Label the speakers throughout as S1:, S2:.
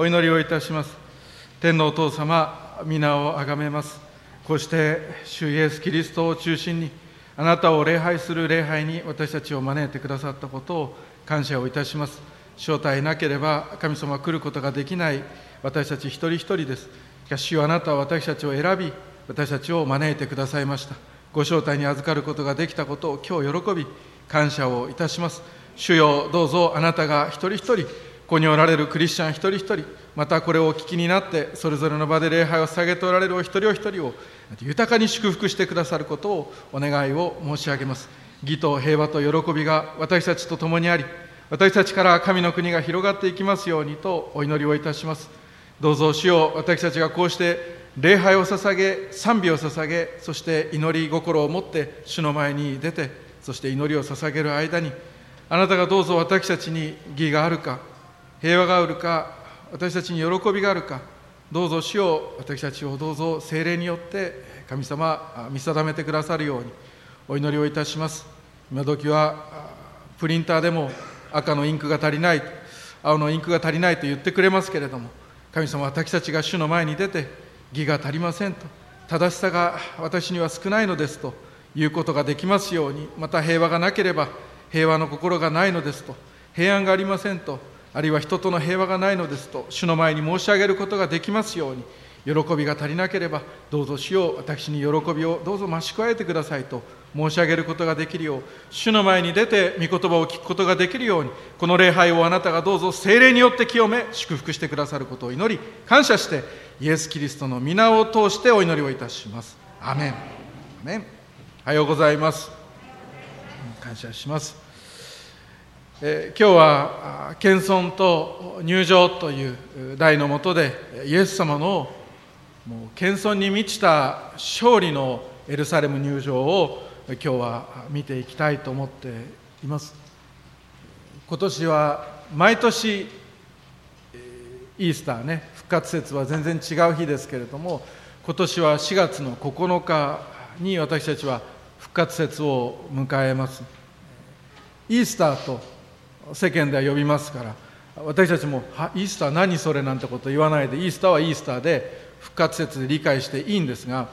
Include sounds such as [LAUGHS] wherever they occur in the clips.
S1: お祈りをいたします。天皇お父様皆をあがめます。こうして主イエス・キリストを中心にあなたを礼拝する礼拝に私たちを招いてくださったことを感謝をいたします。招待なければ神様来ることができない私たち一人一人です。しかし主あなたは私たちを選び私たちを招いてくださいました。ご招待に預かることができたことを今日喜び感謝をいたします。主よどうぞあなたが一人一人ここにおられるクリスチャン一人一人またこれをお聞きになってそれぞれの場で礼拝を捧げておられるお一人お一人を豊かに祝福してくださることをお願いを申し上げます。義と平和と喜びが私たちと共にあり私たちから神の国が広がっていきますようにとお祈りをいたします。どうぞ主よ私たちがこうして礼拝を捧げ賛美を捧げそして祈り心を持って主の前に出てそして祈りを捧げる間にあなたがどうぞ私たちに義があるか平和があるか私たちに喜びがあるかどうぞ主を私たちをどうぞ精霊によって神様見定めてくださるようにお祈りをいたします。今時はプリンターでも赤のインクが足りない青のインクが足りないと言ってくれますけれども神様私たちが主の前に出て義が足りませんと正しさが私には少ないのですということができますようにまた平和がなければ平和の心がないのですと平安がありませんとあるいは人との平和がないのですと主の前に申し上げることができますように喜びが足りなければどうぞ主よ私に喜びをどうぞ増し加えてくださいと申し上げることができるよう主の前に出て御言葉を聞くことができるようにこの礼拝をあなたがどうぞ精霊によって清め祝福してくださることを祈り感謝してイエス・キリストの皆を通してお祈りをいたします。アメン。アメン。おはようございます。感謝します、え、今日は謙遜と入場という題のもとでイエス様のもう謙遜に満ちた勝利のエルサレム入場を今日は見ていきたいと思っています。今年は毎年イースターね復活節は全然違う日ですけれども今年は4月の9日に私たちは復活節を迎えます。イースターと世間では呼びますから私たちも「イースター何それ?」なんてこと言わないでイースターはイースターで復活節で理解していいんですが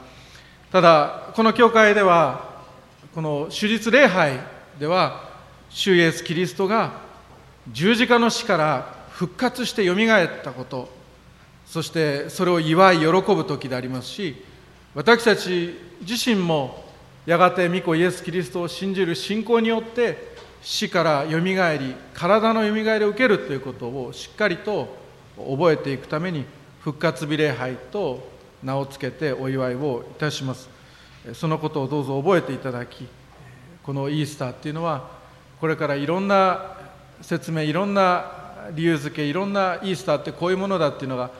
S1: ただこの教会ではこの手術礼拝では主イエス・キリストが十字架の死から復活してよみがえったことそしてそれを祝い喜ぶ時でありますし私たち自身もやがて御子イエス・キリストを信じる信仰によって死からよみがえり体のよみがえりを受けるということをしっかりと覚えていくために復活日礼拝と名を付けてお祝いをいたします。そのことをどうぞ覚えていただきこのイースターっていうのはこれからいろんな説明いろんな理由付けいろんなイースターってこういうものだっていうのが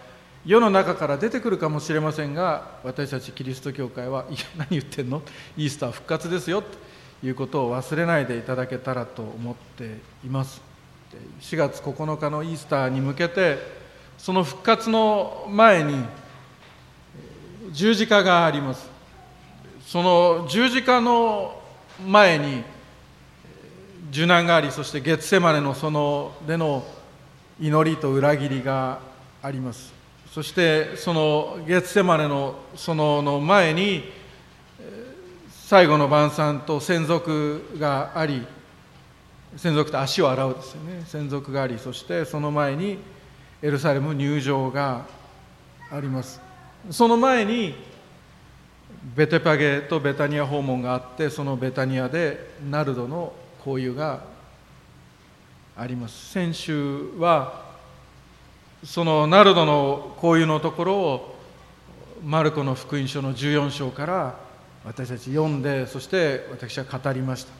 S1: 世の中から出てくるかもしれませんが私たちキリスト教会は「いや何言ってんの？イースター復活ですよ」ということを忘れないでいただけたらと思っています。4月9日のイースターに向けてその復活の前に十字架があります。その十字架の前に受難がありそして月セマネのそのでの祈りと裏切りがあります。そしてその月セマネのそのの前に最後の晩餐と専属があり専属と足を洗うですよね。専属がありそしてその前にエルサレム入場があります。その前にベテパゲとベタニア訪問があってそのベタニアでナルドの交友があります。先週はそのナルドの交友のところをマルコの福音書の14章から私たち読んでそして私は語りました。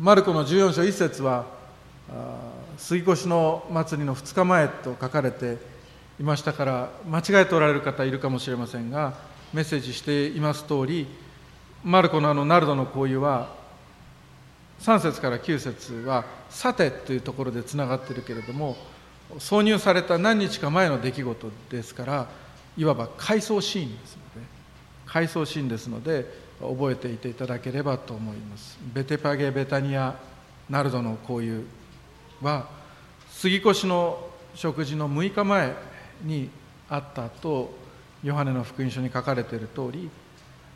S1: マルコの14章1節は杉越の祭りの2日前と書かれていましたから間違えておられる方いるかもしれませんがメッセージしています通りマルコのあのナルドの交友は3節から9節は「さて」というところでつながってるけれども挿入された何日か前の出来事ですからいわば回想シーンです。回想シーンですので覚えていていただければと思います。ベテパゲ・ベタニア・ナルドの交友は杉越の食事の6日前にあったとヨハネの福音書に書かれている通り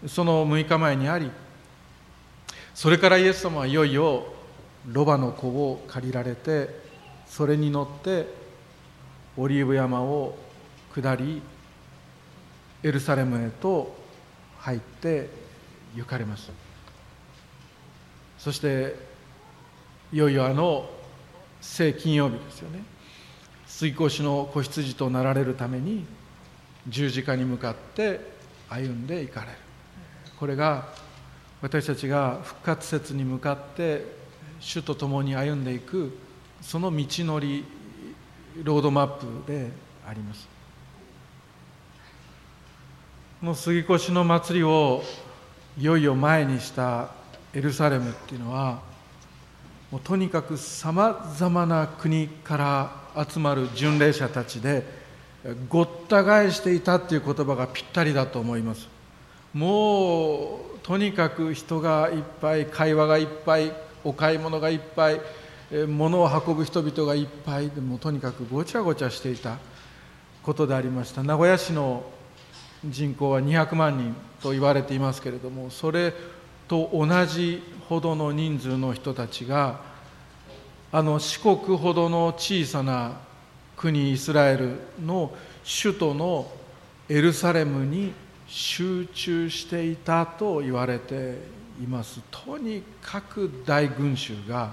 S1: その6日前にありそれからイエス様はいよいよロバの子を借りられてそれに乗ってオリーブ山を下りエルサレムへと入って行かれます。そしていよいよあの聖金曜日ですよね。水越の子羊となられるために十字架に向かって歩んでいかれる。これが私たちが復活節に向かって主と共に歩んでいくその道のりロードマップであります。の杉越の祭りをいよいよ前にしたエルサレムっていうのはもうとにかくさまざまな国から集まる巡礼者たちでごった返していたっていう言葉がぴったりだと思います。もうとにかく人がいっぱい会話がいっぱいお買い物がいっぱい物を運ぶ人々がいっぱいでもとにかくごちゃごちゃしていたことでありました。名古屋市の人口は200万人と言われていますけれどもそれと同じほどの人数の人たちがあの四国ほどの小さな国イスラエルの首都のエルサレムに集中していたと言われています。とにかく大群衆が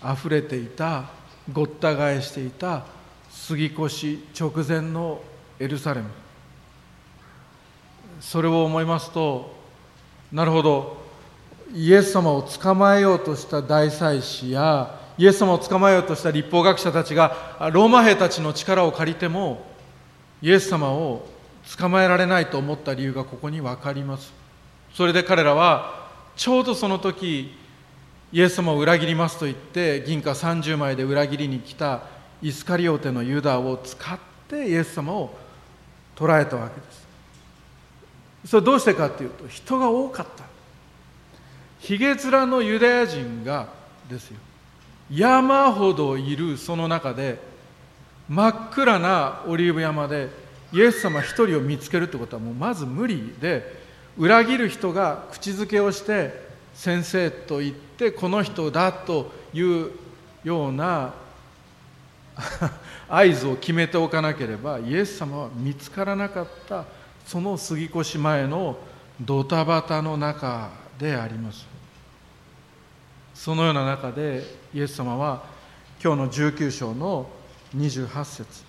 S1: あふれていたごった返していた杉越直前のエルサレム。それを思いますとなるほど。イエス様を捕まえようとした大祭司やイエス様を捕まえようとした立法学者たちがローマ兵たちの力を借りてもイエス様を捕まえられないと思った理由がここに分かります。それで彼らはちょうどその時イエス様を裏切りますと言って銀貨30枚で裏切りに来たイスカリオテのユダを使ってイエス様を捕らえたわけです。それどうしてかっていうと人が多かった。ひげ面のユダヤ人がですよ。山ほどいるその中で真っ暗なオリーブ山でイエス様一人を見つけるってことはもうまず無理で裏切る人が口づけをして先生と言ってこの人だというような [LAUGHS] 合図を決めておかなければイエス様は見つからなかった。その杉越前のドタバタの中であります。そのような中でイエス様は今日の19章の28節。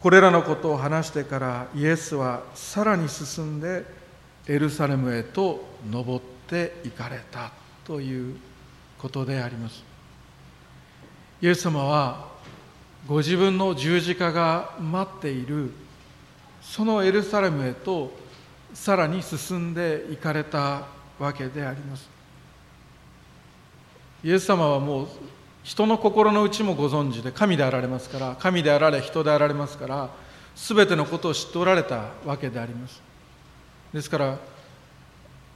S1: これらのことを話してからイエスはさらに進んでエルサレムへと登って行かれたということであります。イエス様はご自分の十字架が待っているそのエルサレムへとさらに進んで行かれたわけであります。イエス様はもう人の心の内もご存知で神であられますから神であられ人であられますから全てのことを知っておられたわけであります。ですから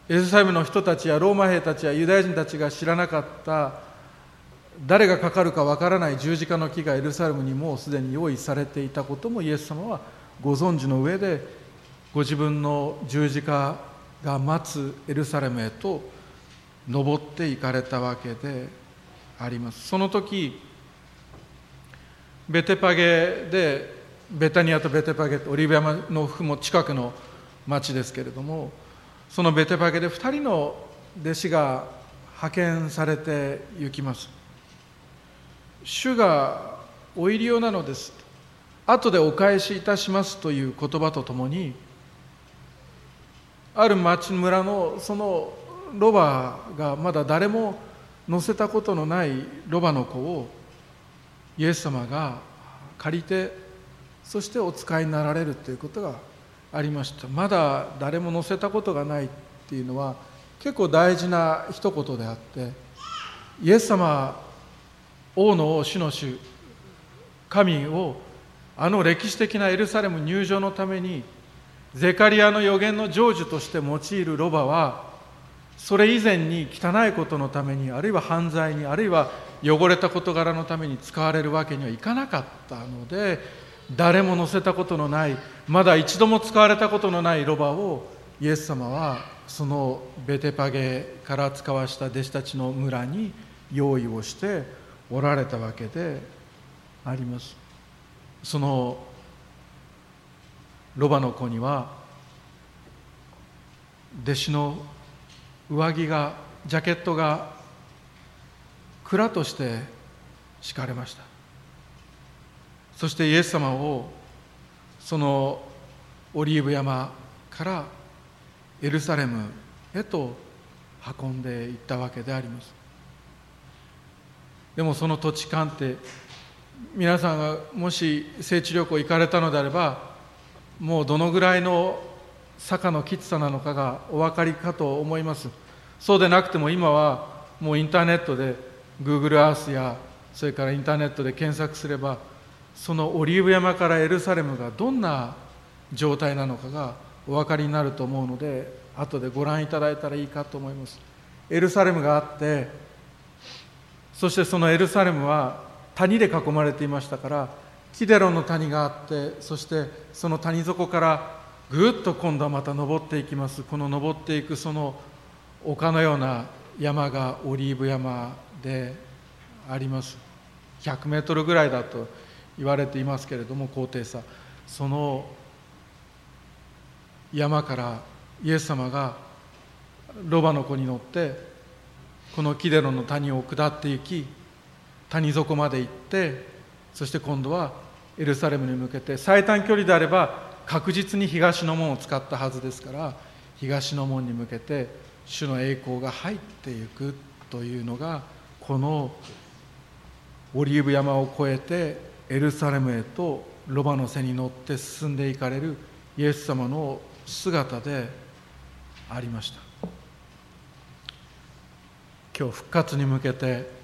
S1: エルサレムの人たちやローマ兵たちやユダヤ人たちが知らなかった誰がかかるかわからない十字架の木がエルサレムにもうすでに用意されていたこともイエス様はご存知の上でご自分の十字架が待つエルサレムへと登っていかれたわけであります。その時ベテパゲでベタニアとベテパゲオリビアの雲近くの町ですけれどもそのベテパゲで2人の弟子が派遣されて行きます。主がお入り用なのです。後でお返しいたしますという言葉とともにある町村のそのロバがまだ誰も乗せたことのないロバの子をイエス様が借りてそしてお使いになられるということがありました。まだ誰も乗せたことがないっていうのは結構大事な一言であってイエス様王の王主の主神をあの歴史的なエルサレム入場のためにゼカリアの予言の成就として用いるロバはそれ以前に汚いことのためにあるいは犯罪にあるいは汚れた事柄のために使われるわけにはいかなかったので誰も乗せたことのないまだ一度も使われたことのないロバをイエス様はそのベテパゲから使わした弟子たちの村に用意をしておられたわけであります。そのロバの子には弟子の上着がジャケットが蔵として敷かれました。そしてイエス様をそのオリーブ山からエルサレムへと運んでいったわけであります。でもその土地勘って皆さんがもし聖地旅行行かれたのであればもうどのぐらいの坂のきつさなのかがお分かりかと思います。そうでなくても今はもうインターネットで Google Earth やそれからインターネットで検索すればそのオリーブ山からエルサレムがどんな状態なのかがお分かりになると思うので後でご覧いただいたらいいかと思います。エルサレムがあってそしてそのエルサレムは谷で囲まれていましたからキデロの谷があってそしてその谷底からぐっと今度はまた登っていきます。この登っていくその丘のような山がオリーブ山であります。100メートルぐらいだと言われていますけれども高低差。その山からイエス様がロバの子に乗ってこのキデロの谷を下って行き谷底まで行ってそして今度はエルサレムに向けて最短距離であれば確実に東の門を使ったはずですから東の門に向けて主の栄光が入っていくというのがこのオリーブ山を越えてエルサレムへとロバの背に乗って進んでいかれるイエス様の姿でありました。今日復活に向けて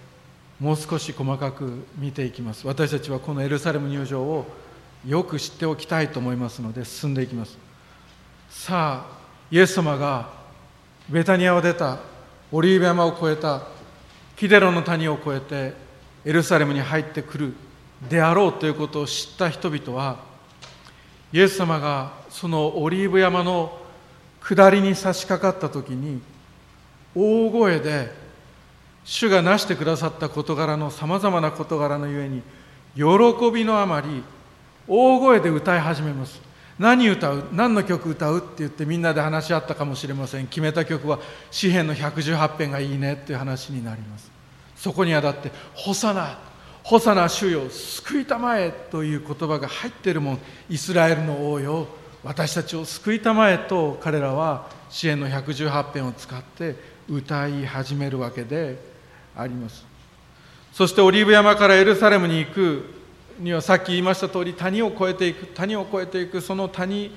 S1: もう少し細かく見ていきます。私たちはこのエルサレム入場をよく知っておきたいと思いますので進んでいきます。さあイエス様がベタニアを出たオリーブ山を越えたキデロの谷を越えてエルサレムに入ってくる。であろうということを知った人々はイエス様がそのオリーブ山の下りに差し掛かった時に大声で主がなしてくださった事柄のさまざまな事柄のゆえに喜びのあまり大声で歌い始めます。何歌う？何の曲歌う？って言ってみんなで話し合ったかもしれません。決めた曲は詩篇の118編がいいねっていう話になります。そこにはだって「ホサナホサナ主よ救いたまえ」という言葉が入ってるもん。イスラエルの王よ私たちを救いたまえと彼らは支援の118編を使って歌い始めるわけであります。そしてオリーブ山からエルサレムに行くにはさっき言いました通り谷を越えていく谷を越えていくその谷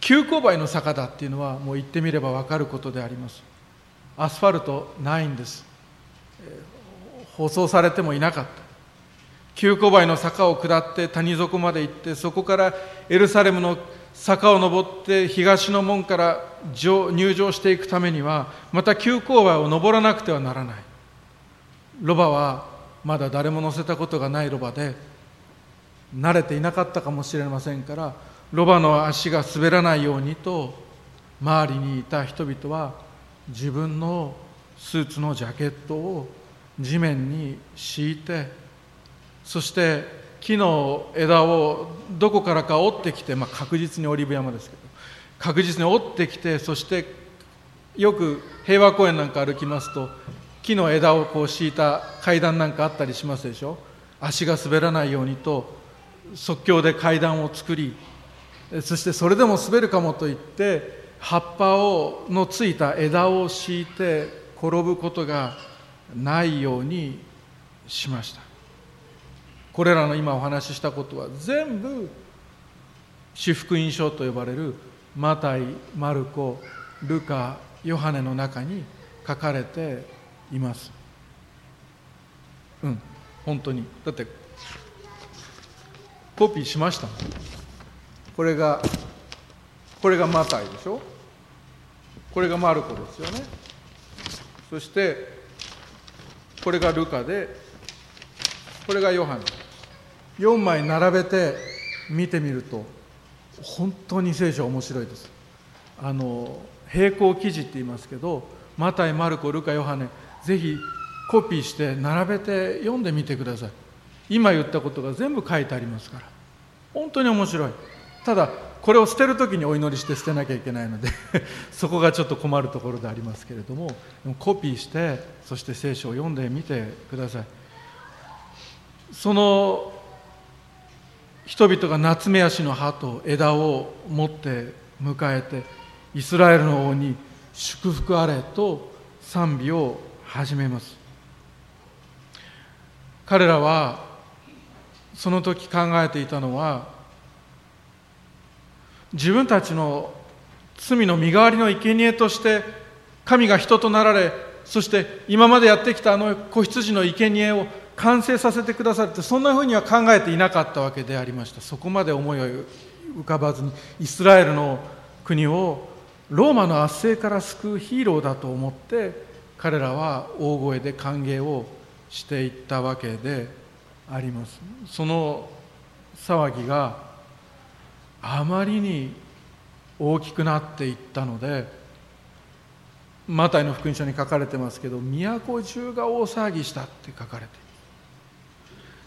S1: 急勾配の坂だっていうのはもう言ってみれば分かることであります。アスファルトないんです、舗装されてもいなかった。急勾配の坂を下って谷底まで行ってそこからエルサレムの坂を登って東の門から入場していくためにはまた急勾配を登らなくてはならない。ロバはまだ誰も乗せたことがないロバで慣れていなかったかもしれませんからロバの足が滑らないようにと周りにいた人々は自分のスーツのジャケットを地面に敷いてそして木の枝をどこからか折ってきて、まあ、確実にオリーブ山ですけど確実に折ってきてそしてよく平和公園なんか歩きますと木の枝をこう敷いた階段なんかあったりしますでしょ？足が滑らないようにと即興で階段を作りそしてそれでも滑るかもと言って葉っぱをのついた枝を敷いて転ぶことがないようにしました。これらの今お話ししたことは全部私福音書と呼ばれるマタイマルコルカヨハネの中に書かれています。うん本当に。だってコピーしましたこれがこれがマタイでしょ？これがマルコですよね。そしてこれがルカでこれがヨハネ。4枚並べて見てみると本当に聖書面白いです。あの並行記事って言いますけどマタイマルコルカヨハネ。ぜひコピーして並べて読んでみてください。今言ったことが全部書いてありますから。本当に面白い。ただこれを捨てる時にお祈りして捨てなきゃいけないので [LAUGHS] そこがちょっと困るところでありますけれどもコピーしてそして聖書を読んでみてください。その人々が夏目足の葉と枝を持って迎えてイスラエルの王に祝福あれと賛美を始めます。彼らはその時考えていたのは自分たちの罪の身代わりの生贄として神が人となられそして今までやってきたあの子羊の生贄を完成させてくださるってそんなふうには考えていなかったわけでありました。そこまで思いを浮かばずにイスラエルの国をローマの圧政から救うヒーローだと思って彼らは大声で歓迎をしていったわけであります。その騒ぎがあまりに大きくなっていったのでマタイの福音書に書かれてますけど都中が大騒ぎしたって書かれて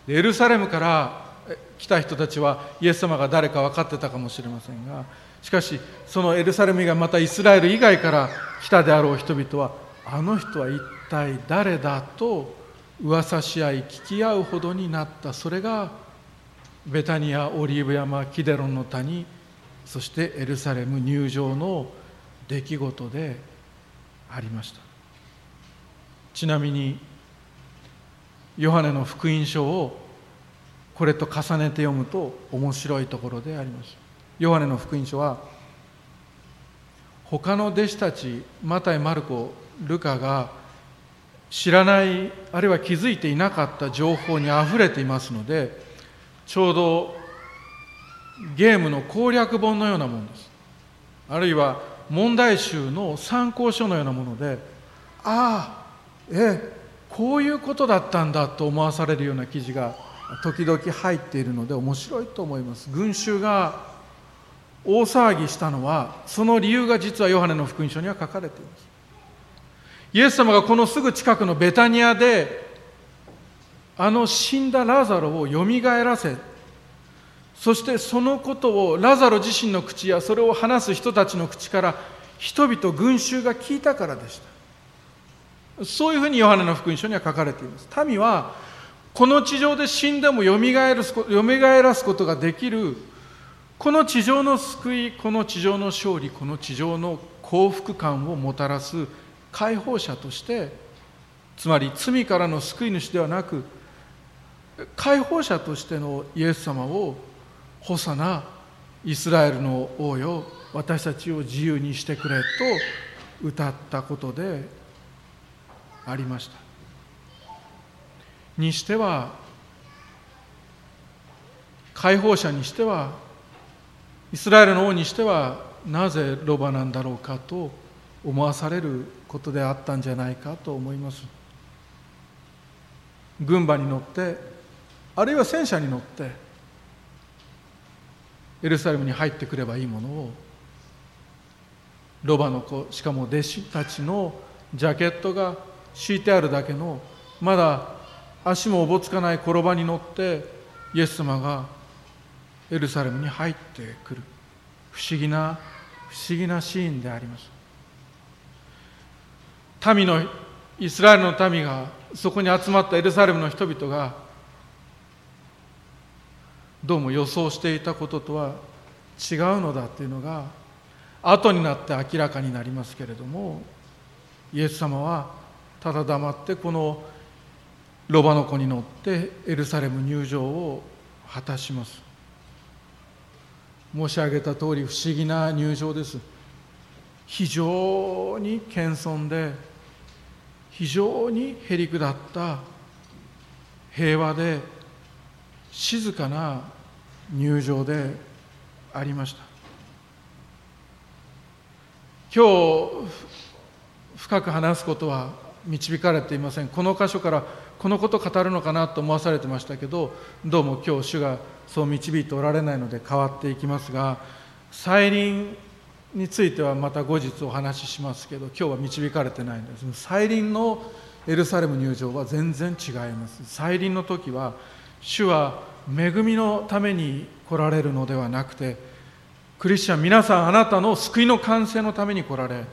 S1: いる。エルサレムから来た人たちはイエス様が誰か分かってたかもしれませんがしかしそのエルサレムがまたイスラエル以外から来たであろう人々はあの人は一体誰だと噂し合い聞き合うほどになった。それがベタニアオリーブ山キデロンの谷そしてエルサレム入場の出来事でありました。ちなみにヨハネの福音書をこれと重ねて読むと面白いところであります。ヨハネの福音書は他の弟子たちマタイ・マルコルカが知らないあるいは気づいていなかった情報にあふれていますのでちょうどゲームの攻略本のようなものです。あるいは問題集の参考書のようなものでああえこういうことだったんだと思わされるような記事が時々入っているので面白いと思います。群衆が大騒ぎしたのはその理由が実はヨハネの福音書には書かれています。イエス様がこのすぐ近くのベタニアであの死んだラザロをよみがえらせそしてそのことをラザロ自身の口やそれを話す人たちの口から人々群衆が聞いたからでした。そういうふうにヨハネの福音書には書かれています。民はこの地上で死んでもよみがえらすことができるこの地上の救いこの地上の勝利この地上の幸福感をもたらす解放者としてつまり罪からの救い主ではなく解放者としてのイエス様をホサなイスラエルの王よ私たちを自由にしてくれと歌ったことでありました。にしては解放者にしてはイスラエルの王にしてはなぜロバなんだろうかと思わされることであったんじゃないかと思います。軍馬に乗ってあるいは戦車に乗ってエルサレムに入ってくればいいものをロバの子しかも弟子たちのジャケットが敷いてあるだけのまだ足もおぼつかない転ばに乗ってイエス様がエルサレムに入ってくる。不思議な不思議なシーンであります。民のイスラエルの民がそこに集まったエルサレムの人々がどうも予想していたこととは違うのだというのが後になって明らかになりますけれどもイエス様はただ黙ってこのロバの子に乗ってエルサレム入場を果たします。申し上げた通り不思議な入場です。非常に謙遜で非常にへりくだった平和で静かな入場でありました。今日深く話すことは導かれていません。この箇所からこのこと語るのかなと思わされてましたけどどうも今日主がそう導いておられないので変わっていきますが再臨についてはまた後日お話ししますけど今日は導かれてないんです。再臨のエルサレム入場は全然違います。再臨の時は主は恵みのために来られるのではなくてクリスチャン皆さんあなたの救いの完成のために来られ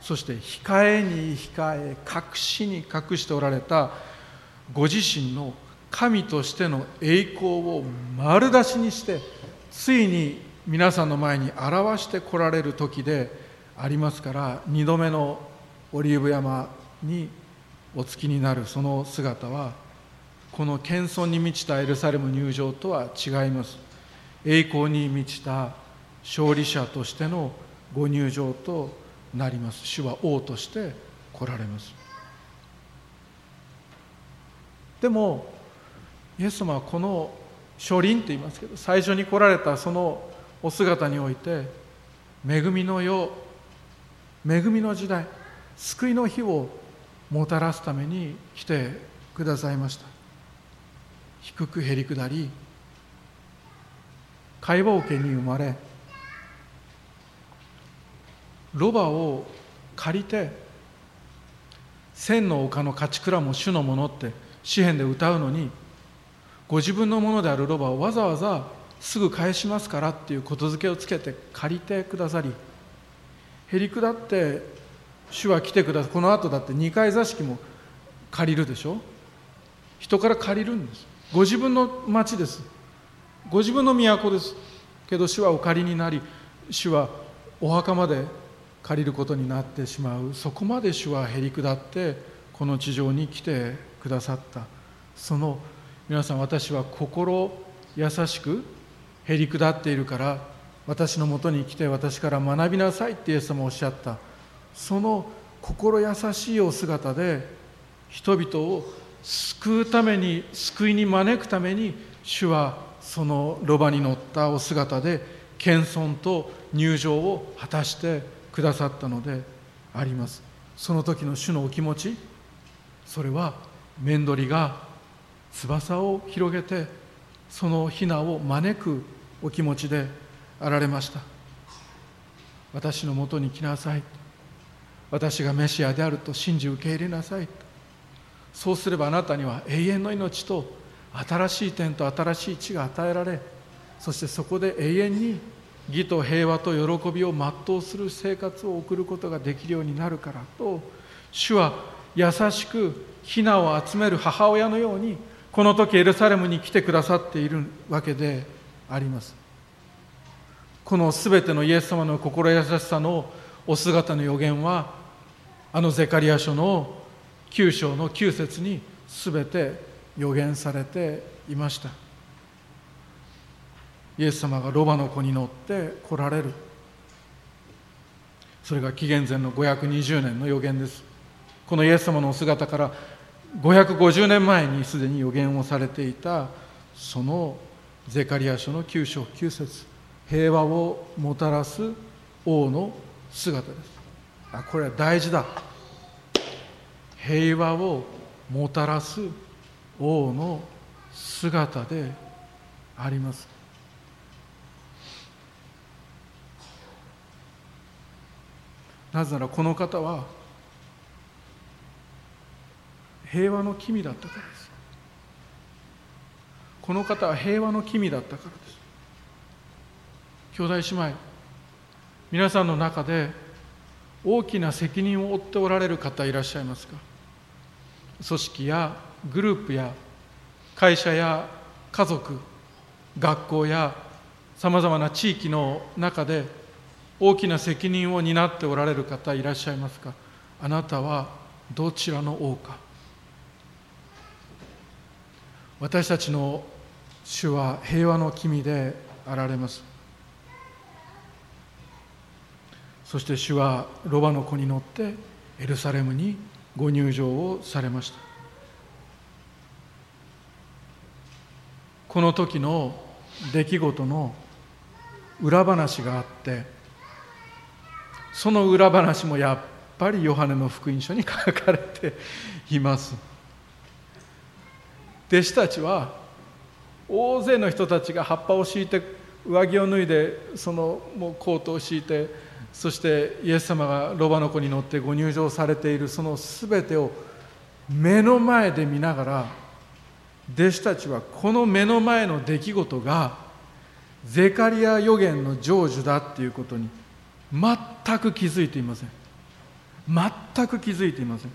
S1: そして控えに控え隠しに隠しておられたご自身の神としての栄光を丸出しにしてついに皆さんの前に表してこられる時でありますから2度目のオリーブ山にお付きになるその姿はこの謙遜に満ちたエルサレム入場とは違います。栄光に満ちた勝利者としてのご入場となります。主は王として来られます。でもイエス様はこの初臨って言いますけど最初に来られたそのお姿において恵みの世恵みの時代救いの日をもたらすために来てくださいました。低くへり下り解剖家に生まれロバを借りて千の丘の勝ち蔵も主のものって詩篇で歌うのにご自分のものであるロバをわざわざすぐ返しますからっていうことづけをつけて借りてくださりへりくだって主は来てくださこの後だって二階座敷も借りるでしょ？人から借りるんです。ご自分の町です。ご自分の都です。けど主はお借りになり主はお墓まで借りることになってしまう。そこまで主はへり下ってこの地上に来てくださった。その皆さん私は心優しくへり下っているから私のもとに来て私から学びなさいってイエス様おっしゃった。その心優しいお姿で人々を救うために救いに招くために主はそのロバに乗ったお姿で謙遜と入場を果たしてくださったのであります。その時の主のお気持ちそれは面取りが翼を広げてそのヒナを招くお気持ちであられました。私のもとに来なさい。私がメシアであると信じ受け入れなさい。そうすればあなたには永遠の命と新しい天と新しい地が与えられそしてそこで永遠に義と平和と喜びを全うする生活を送ることができるようになるからと主は優しく雛を集める母親のようにこの時エルサレムに来てくださっているわけであります。この全てのイエス様の心優しさのお姿の予言はあのゼカリア書の9章の9節に全て予言されていました。イエス様がロバの子に乗って来られる。それが紀元前の520年の予言です。このイエス様のお姿から550年前にすでに予言をされていたそのゼカリア書の9章9節平和をもたらす王の姿です。あこれは大事だ。平和をもたらす王の姿であります。なぜならこの方は平和の君だったからです。この方は平和の君だったからです。兄弟姉妹皆さんの中で大きな責任を負っておられる方いらっしゃいますか？組織やグループや会社や家族学校やさまざまな地域の中で大きな責任を担っておられる方いらっしゃいますか？あなたはどちらの王か？私たちの主は平和の君であられます。そして主はロバの子に乗ってエルサレムにご入場をされました。この時の出来事の裏話があってその裏話もやっぱりヨハネの福音書に書かれています。弟子たちは大勢の人たちが葉っぱを敷いて上着を脱いでそのもうコートを敷いてそしてイエス様がロバの子に乗ってご入場されているその全てを目の前で見ながら弟子たちはこの目の前の出来事がゼカリア予言の成就だっていうことに全く気づいていません。全く気づいていません。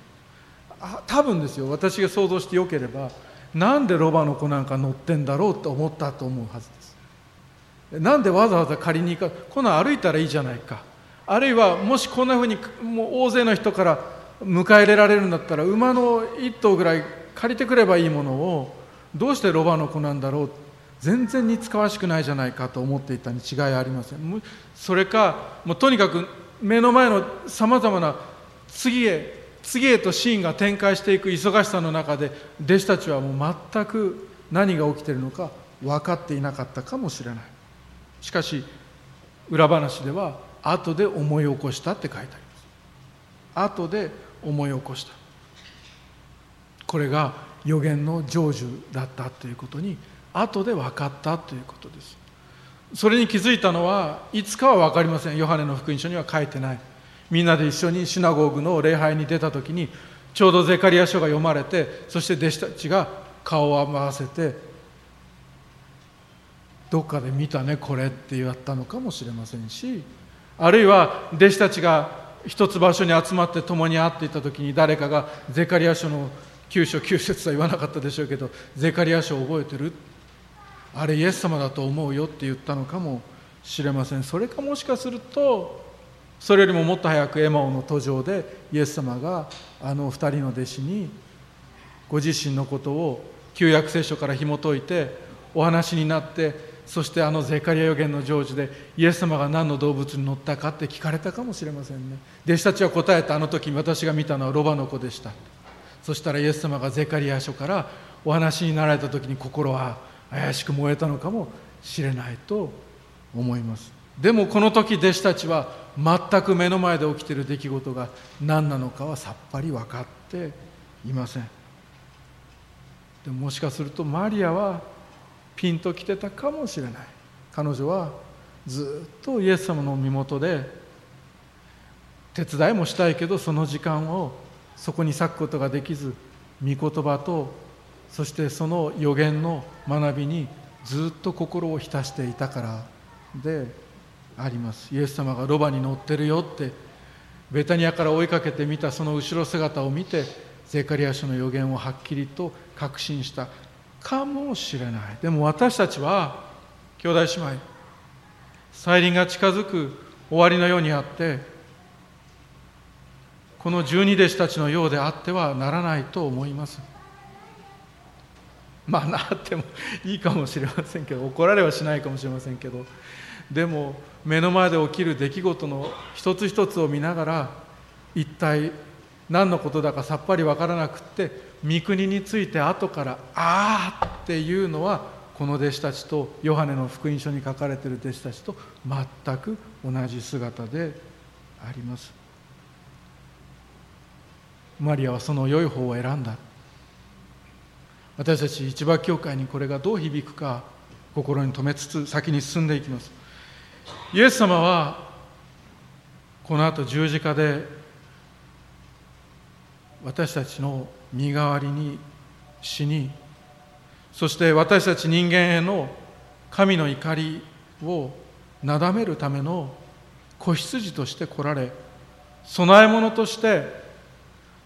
S1: 多分ですよ。私が想像してよければなんでロバの子なんか乗ってんだろうと思ったと思うはずです。なんでわざわざ借りに行かこんな歩いたらいいじゃないか。あるいはもしこんなふうにもう大勢の人から迎え入れられるんだったら馬の一頭ぐらい借りてくればいいものをどうしてロバの子なんだろう全然似つかわしくないじゃないかと思っていたに違いありません。それかもうとにかく目の前のさまざまな次へ次へとシーンが展開していく忙しさの中で弟子たちはもう全く何が起きているのか分かっていなかったかもしれない。しかし裏話では後で思い起こしたって書いてあります。後で思い起こした。これが予言の成就だったということに後で分かったということです。それに気づいたのはいつかは分かりません。ヨハネの福音書には書いてない。みんなで一緒にシナゴーグの礼拝に出た時にちょうどゼカリア書が読まれてそして弟子たちが顔を合わせてどっかで見たねこれって言ったのかもしれませんしあるいは弟子たちが一つ場所に集まって共に会っていた時に誰かがゼカリア書の9章9節は言わなかったでしょうけどゼカリア書を覚えてるあれイエス様だと思うよって言ったのかもしれません。それかもしかするとそれよりももっと早くエマオの途上でイエス様があの二人の弟子にご自身のことを旧約聖書から紐解いてお話になってそしてあのゼカリア予言の成就でイエス様が何の動物に乗ったかって聞かれたかもしれませんね。弟子たちは答えたあの時私が見たのはロバの子でした。そしたらイエス様がゼカリア書からお話になられた時に心は怪しく燃えたのかもしれないと思います。でもこの時弟子たちは全く目の前で起きている出来事が何なのかはさっぱり分かっていません。でももしかするとマリアはピンときてたかもしれない。彼女はずっとイエス様の身元で手伝いもしたいけどその時間をそこに割くことができず御言葉とそしてその予言の学びにずっと心を浸していたからであります。イエス様がロバに乗ってるよってベタニアから追いかけてみたその後ろ姿を見てゼカリア書の予言をはっきりと確信したかもしれない。でも私たちは兄弟姉妹再臨が近づく終わりのようにあってこの十二弟子たちのようであってはならないと思います。まあなってもいいかもしれませんけど怒られはしないかもしれませんけどでも目の前で起きる出来事の一つ一つを見ながら一体何のことだかさっぱり分からなくって御国について後から「ああ!」っていうのはこの弟子たちとヨハネの福音書に書かれている弟子たちと全く同じ姿でありますマリアはその良い方を選んだ私たち市場教会にこれがどう響くか心に留めつつ先に進んでいきますイエス様はこの後十字架で私たちの身代わりに死にそして私たち人間への神の怒りをなだめるための子羊として来られ供え物として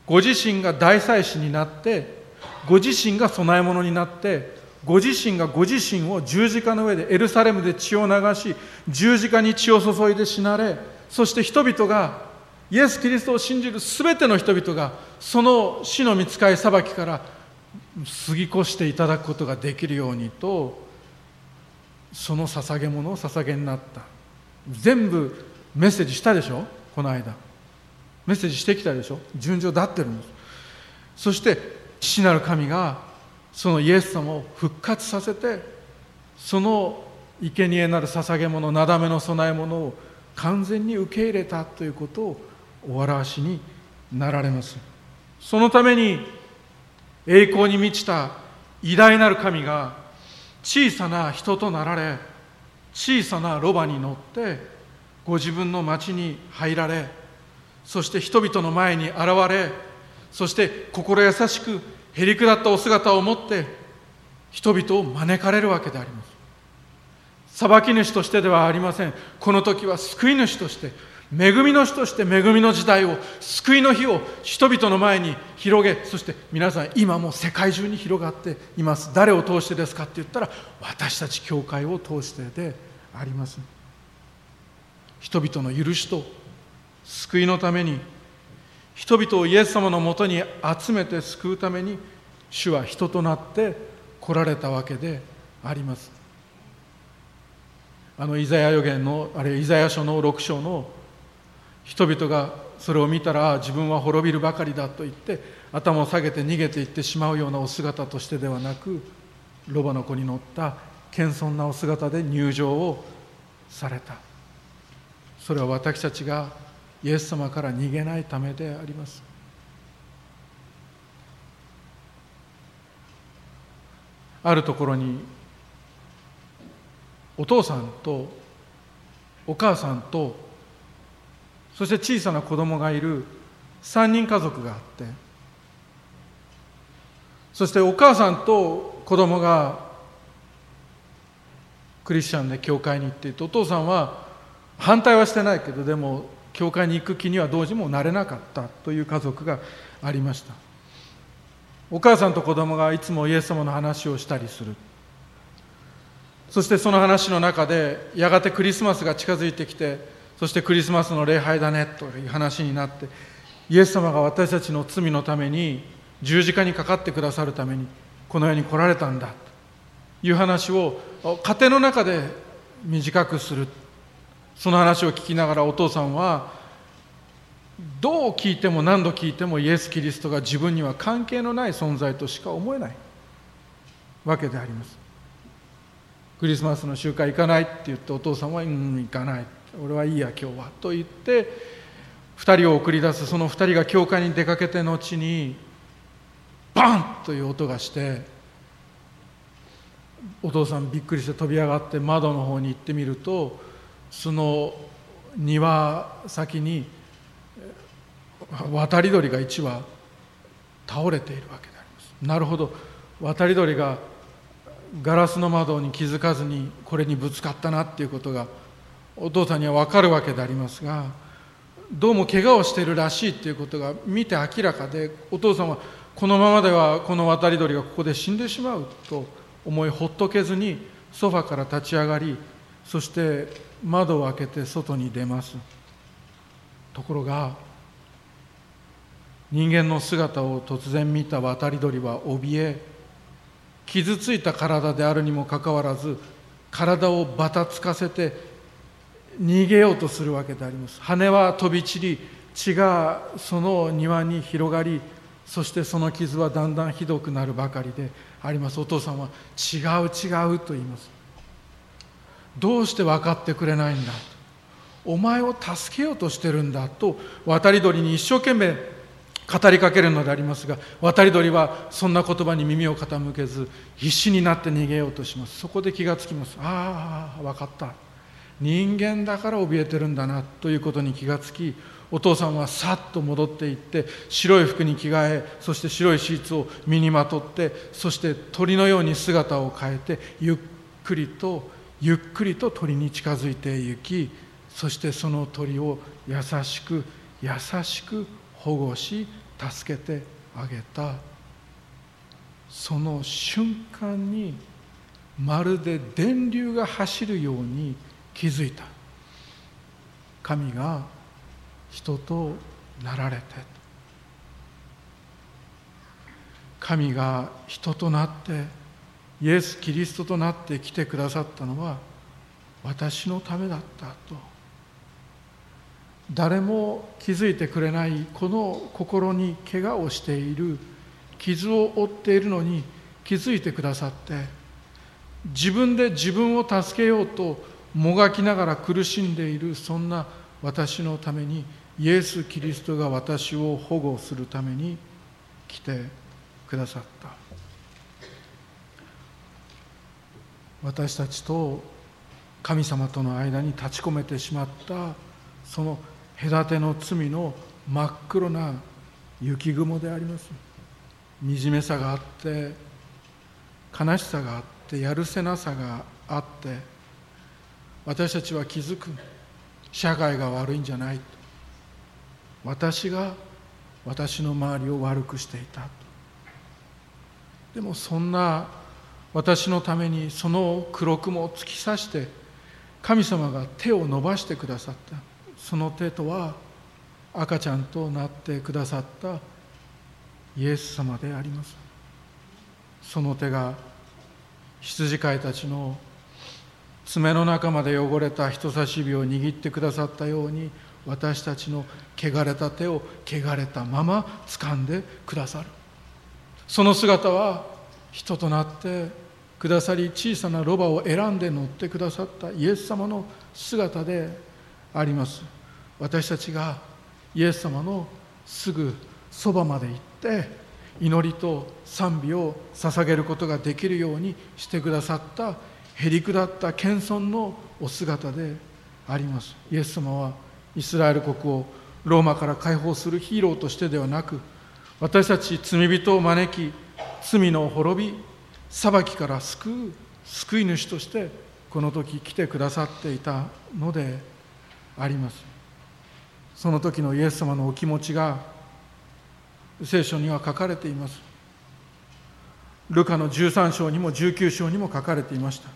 S1: ご自身が大祭司になってご自身が供え物になってご自身がご自身を十字架の上でエルサレムで血を流し十字架に血を注いで死なれそして人々がイエス・キリストを信じる全ての人々がその死の見つかい裁きから過ぎ越していただくことができるようにとその捧げ物を捧げになった。全部メッセージしたでしょ？この間。メッセージしてきたでしょ？順序だってるんです。そして父なる神がそのイエス様を復活させてその生贄なる捧げ物なだめの供え物を完全に受け入れたということをお表しになられます。そのために栄光に満ちた偉大なる神が小さな人となられ小さなロバに乗ってご自分の町に入られそして人々の前に現れそして心優しくへりくだったお姿を持って人々を招かれるわけであります。裁き主としてではありません。この時は救い主として恵みの主として恵みの時代を救いの日を人々の前に広げそして皆さん今も世界中に広がっています。誰を通してですかって言ったら私たち教会を通してであります。人々の許しと救いのために人々をイエス様のもとに集めて救うために主は人となって来られたわけであります。あのイザヤ予言のあれイザヤ書の6章の人々がそれを見たら自分は滅びるばかりだと言って頭を下げて逃げていってしまうようなお姿としてではなくロバの子に乗った謙遜なお姿で入場をされた。それは私たちがイエス様から逃げないためであります。あるところにお父さんとお母さんとそして小さな子供がいる3人家族があってそしてお母さんと子供がクリスチャンで教会に行っていてお父さんは反対はしてないけどでも教会に行く気にはどうしもなれなかったという家族がありました。お母さんと子供がいつもイエス様の話をしたりする。そしてその話の中でやがてクリスマスが近づいてきてそしてクリスマスの礼拝だねという話になってイエス様が私たちの罪のために十字架にかかってくださるためにこの世に来られたんだという話を家庭の中で短くする。その話を聞きながらお父さんはどう聞いても何度聞いてもイエス・キリストが自分には関係のない存在としか思えないわけであります。クリスマスの集会行かないって言ってお父さんは「うん行かない。俺はいいや今日は」と言って2人を送り出す。その2人が教会に出かけて後にバンという音がしてお父さんびっくりして飛び上がって窓の方に行ってみるとその庭先に渡り鳥が1羽倒れているわけであります。なるほど。渡り鳥がガラスの窓に気づかずにこれにぶつかったなっていうことがお父さんには分かるわけでありますがどうも怪我をしているらしいっていうことが見て明らかでお父さんはこのままではこの渡り鳥がここで死んでしまうと思いほっとけずにソファから立ち上がりそして窓を開けて外に出ます。ところが人間の姿を突然見た渡り鳥は怯え傷ついた体であるにもかかわらず体をばたつかせて逃げようとするわけであります。羽は飛び散り血がその庭に広がりそしてその傷はだんだんひどくなるばかりであります。お父さんは違う違うと言います。どうして分かってくれないんだ？お前を助けようとしてるんだと渡り鳥に一生懸命語りかけるのでありますが渡り鳥はそんな言葉に耳を傾けず必死になって逃げようとします。そこで気がつきます。ああ分かった。人間だから怯えてるんだなということに気がつきお父さんはさっと戻っていって白い服に着替えそして白いシーツを身にまとってそして鳥のように姿を変えてゆっくりとゆっくりと鳥に近づいて行きそしてその鳥を優しく優しく保護し助けてあげた。その瞬間にまるで電流が走るように気づいた。神が人となられて。神が人となってイエス・キリストとなって来てくださったのは私のためだったと。誰も気づいてくれないこの心に怪我をしている傷を負っているのに気づいてくださって自分で自分を助けようともがきながら苦しんでいるそんな私のためにイエス・キリストが私を保護するために来てくださった。私たちと神様との間に立ち込めてしまったその隔ての罪の真っ黒な雪雲であります。惨めさがあって悲しさがあってやるせなさがあって私たちは気づく。社会が悪いんじゃない私が私の周りを悪くしていたでもそんな私のためにその黒雲を突き刺して神様が手を伸ばしてくださった。その手とは赤ちゃんとなってくださった。イエス様であります。その手が羊飼いたちの爪の中まで汚れた人差し指を握ってくださったように私たちの汚れた手を汚れたまま掴んでくださる。その姿は人となってくださり小さなロバを選んで乗ってくださったイエス様の姿であります。私たちがイエス様のすぐそばまで行って祈りと賛美を捧げることができるようにしてくださったへりくだった謙遜のお姿であります。イエス様はイスラエル国をローマから解放するヒーローとしてではなく私たち罪人を招き罪の滅び裁きから救う救い主としてこの時来てくださっていたのであります。その時のイエス様のお気持ちが聖書には書かれています。ルカの13章にも19章にも書かれていました。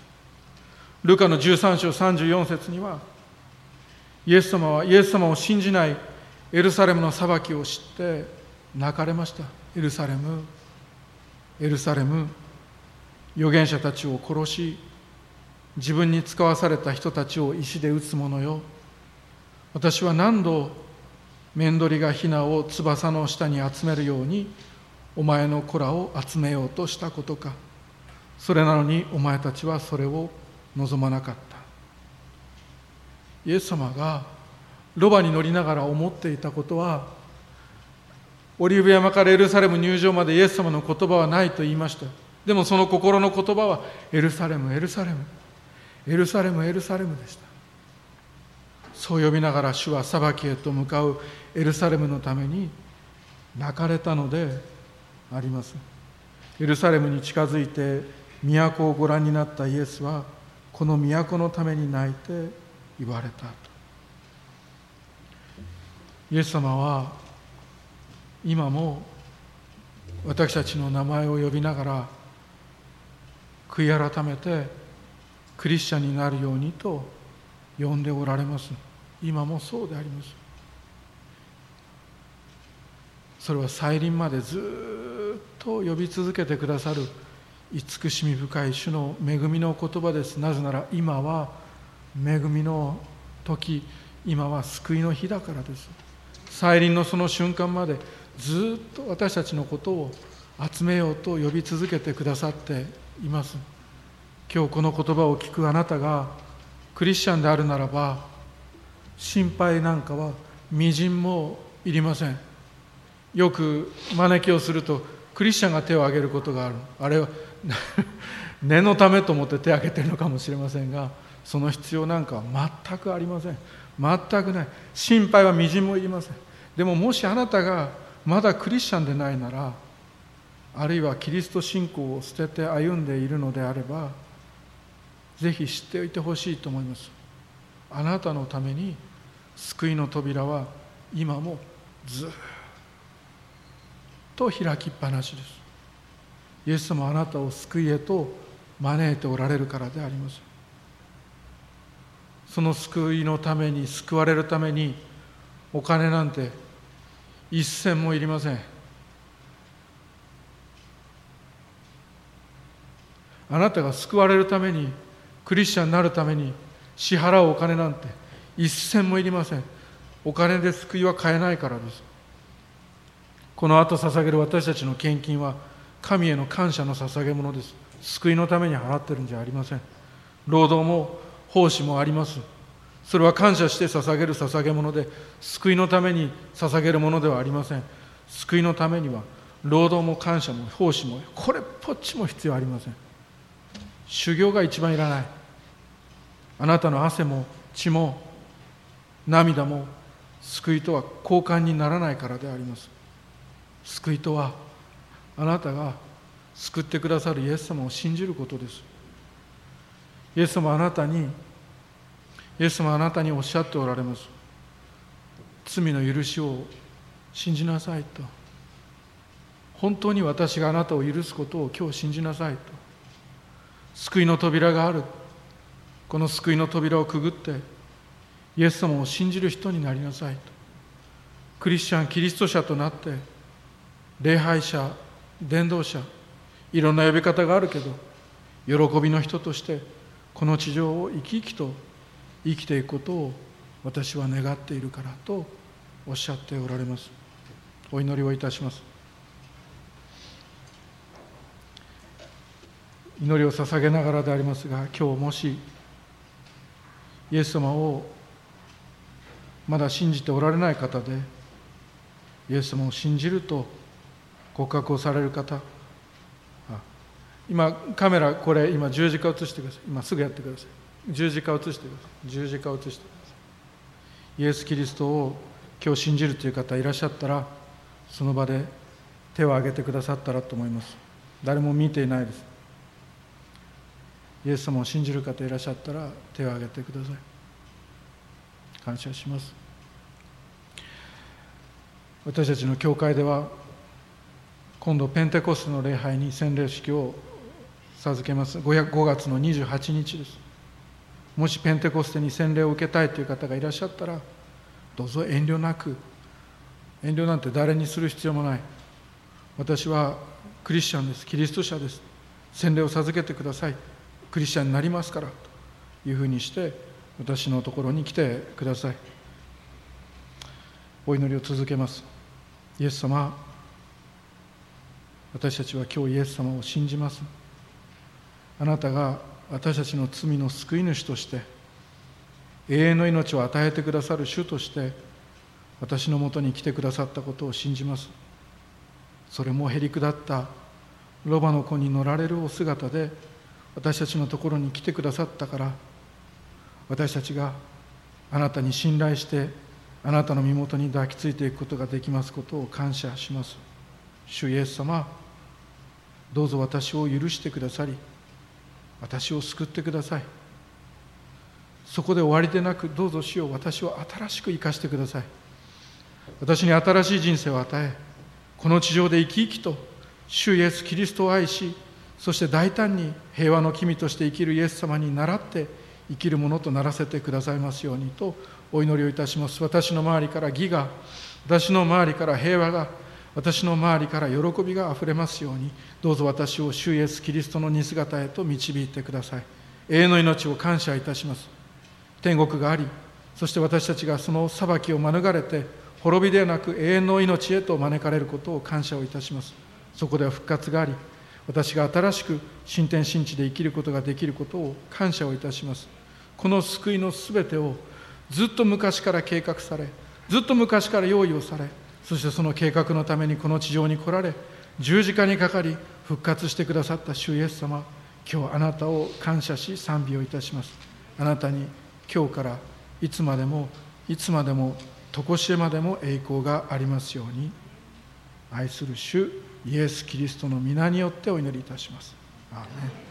S1: ルカの13章34節にはイエス様はイエス様を信じないエルサレムの裁きを知って泣かれました。エルサレムエルサレム。預言者たちを殺し自分に使わされた人たちを石で撃つ者よ。私は何度面取りがヒナを翼の下に集めるようにお前の子らを集めようとしたことか。それなのにお前たちはそれを望まなかった。イエス様がロバに乗りながら思っていたことはオリーブ山からエルサレム入場までイエス様の言葉はないと言いました。でもその心の言葉はエルサレムエルサレム。エルサレムエルサレムでした。そう呼びながら主は裁きへと向かうエルサレムのために泣かれたのであります。エルサレムに近づいて都をご覧になったイエスはこの都のために泣いて言われたと。イエス様は今も私たちの名前を呼びながら悔い改めてクリスチャンになるようにと呼んでおられます。今もそうであります。それは再臨までずっと呼び続けてくださる慈しみ深い主の恵みの言葉です。なぜなら今は恵みの時今は救いの日だからです。再臨のその瞬間までずっと私たちのことを集めようと呼び続けてくださっています。今日この言葉を聞くあなたがクリスチャンであるならば心配なんかはみじんもいりません。よく招きをするとクリスチャンが手を挙げることがある。あれは [LAUGHS] 念のためと思って手を挙げてるのかもしれませんがその必要なんかは全くありません。全くない。心配はみじんもいりません。でももしあなたがまだクリスチャンでないならあるいはキリスト信仰を捨てて歩んでいるのであればぜひ知っておいてほしいと思います。あなたのために救いの扉は今もずっと開きっぱなしです。イエス様あなたを救いへと招いておられるからであります。その救いのために救われるためにお金なんて一銭もいりません。あなたが救われるためにクリスチャンになるために支払うお金なんて一銭もいりません。お金で救いは買えないからです。この後捧げる私たちの献金は神への感謝の捧げ物です。救いのために払ってるんじゃありません。労働も奉仕もあります。それは感謝して捧げる捧げ物で救いのために捧げるものではありません。救いのためには労働も感謝も奉仕もこれっぽっちも必要ありません。修行が一番いらない。あなたの汗も血も涙も救いとは交換にならないからであります。救いとはあなたが救ってくださるイエス様を信じることです。イエス様あなたにイエス様あなたにおっしゃっておられます。罪の許しを信じなさいと。本当に私があなたを許すことを今日信じなさいと。救いの扉がある。この救いの扉をくぐってイエス様を信じる人になりなさいと。クリスチャンキリスト者となって礼拝者伝道者いろんな呼び方があるけど喜びの人としてこの地上を生き生きと生きていくことを私は願っているからとおっしゃっておられます。お祈りをいたします。祈りを捧げながらでありますが今日もしイエス様をまだ信じておられない方でイエス様を信じると告白をされる方今カメラこれ今十字架映してください。今すぐやってください。十字架映してください。十字架映してください。イエス・キリストを今日信じるという方いらっしゃったらその場で手を挙げてくださったらと思います。誰も見ていないです。イエス様を信じる方いらっしゃったら手を挙げてください。感謝します。私たちの教会では今度ペンテコステの礼拝に洗礼式を授けます。5, 5月の28日です。もしペンテコステに洗礼を受けたいという方がいらっしゃったらどうぞ遠慮なく。遠慮なんて誰にする必要もない。私はクリスチャンです。キリスト者です。洗礼を授けてください。クリスチャンになりますからというふうにして私のところに来てください。お祈りを続けます。イエス様私たちは今日イエス様を信じます。あなたが私たちの罪の救い主として永遠の命を与えてくださる主として私のもとに来てくださったことを信じます。それもへりくだったロバの子に乗られるお姿で私たちのところに来てくださったから私たちがあなたに信頼してあなたの身元に抱きついていくことができますことを感謝します。主イエス様どうぞ私を許してくださり私を救ってください。そこで終わりでなくどうぞ主よ私を新しく生かしてください。私に新しい人生を与えこの地上で生き生きと主イエス・キリストを愛しそして大胆に平和の君として生きるイエス様に倣って生きるものとならせてくださいますようにとお祈りをいたします。私の周りから義が私の周りから平和が私の周りから喜びがあふれますようにどうぞ私を主イエスキリストの似姿へと導いてください。永遠の命を感謝いたします。天国がありそして私たちがその裁きを免れて滅びではなく永遠の命へと招かれることを感謝をいたします。そこでは復活があり私が新しく新天新地で生きることができることを感謝をいたします。この救いのすべてをずっと昔から計画されずっと昔から用意をされそしてその計画のためにこの地上に来られ十字架にかかり復活してくださった主イエス様今日あなたを感謝し賛美をいたします。あなたに今日からいつまでもいつまでも常しえまでも栄光がありますように愛する主イエス・キリストの皆によってお祈りいたします。アーメ